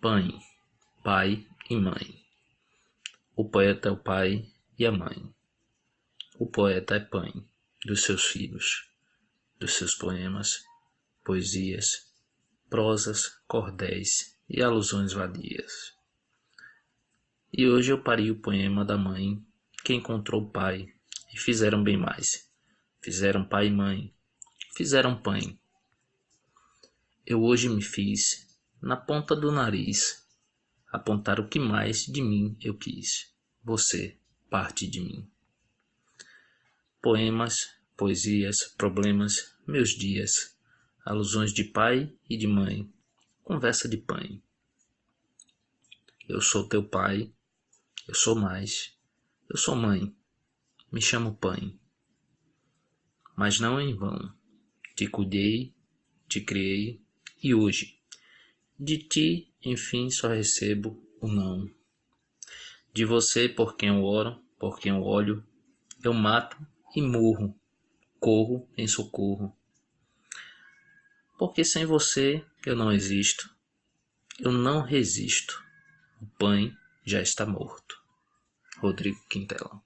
Pai, pai e mãe. O poeta é o pai e a mãe. O poeta é pai dos seus filhos, dos seus poemas, poesias, prosas, cordéis e alusões vadias. E hoje eu pari o poema da mãe que encontrou o pai e fizeram bem mais. Fizeram pai e mãe, fizeram pai. Eu hoje me fiz na ponta do nariz, apontar o que mais de mim eu quis. Você, parte de mim. Poemas, poesias, problemas, meus dias, alusões de pai e de mãe, conversa de pai. Eu sou teu pai, eu sou mais, eu sou mãe, me chamo pai. Mas não em vão, te cuidei, te criei e hoje de ti, enfim, só recebo o não. De você, por quem eu oro, por quem eu olho, eu mato e morro, corro em socorro. Porque sem você eu não existo, eu não resisto. O pai já está morto. Rodrigo Quintela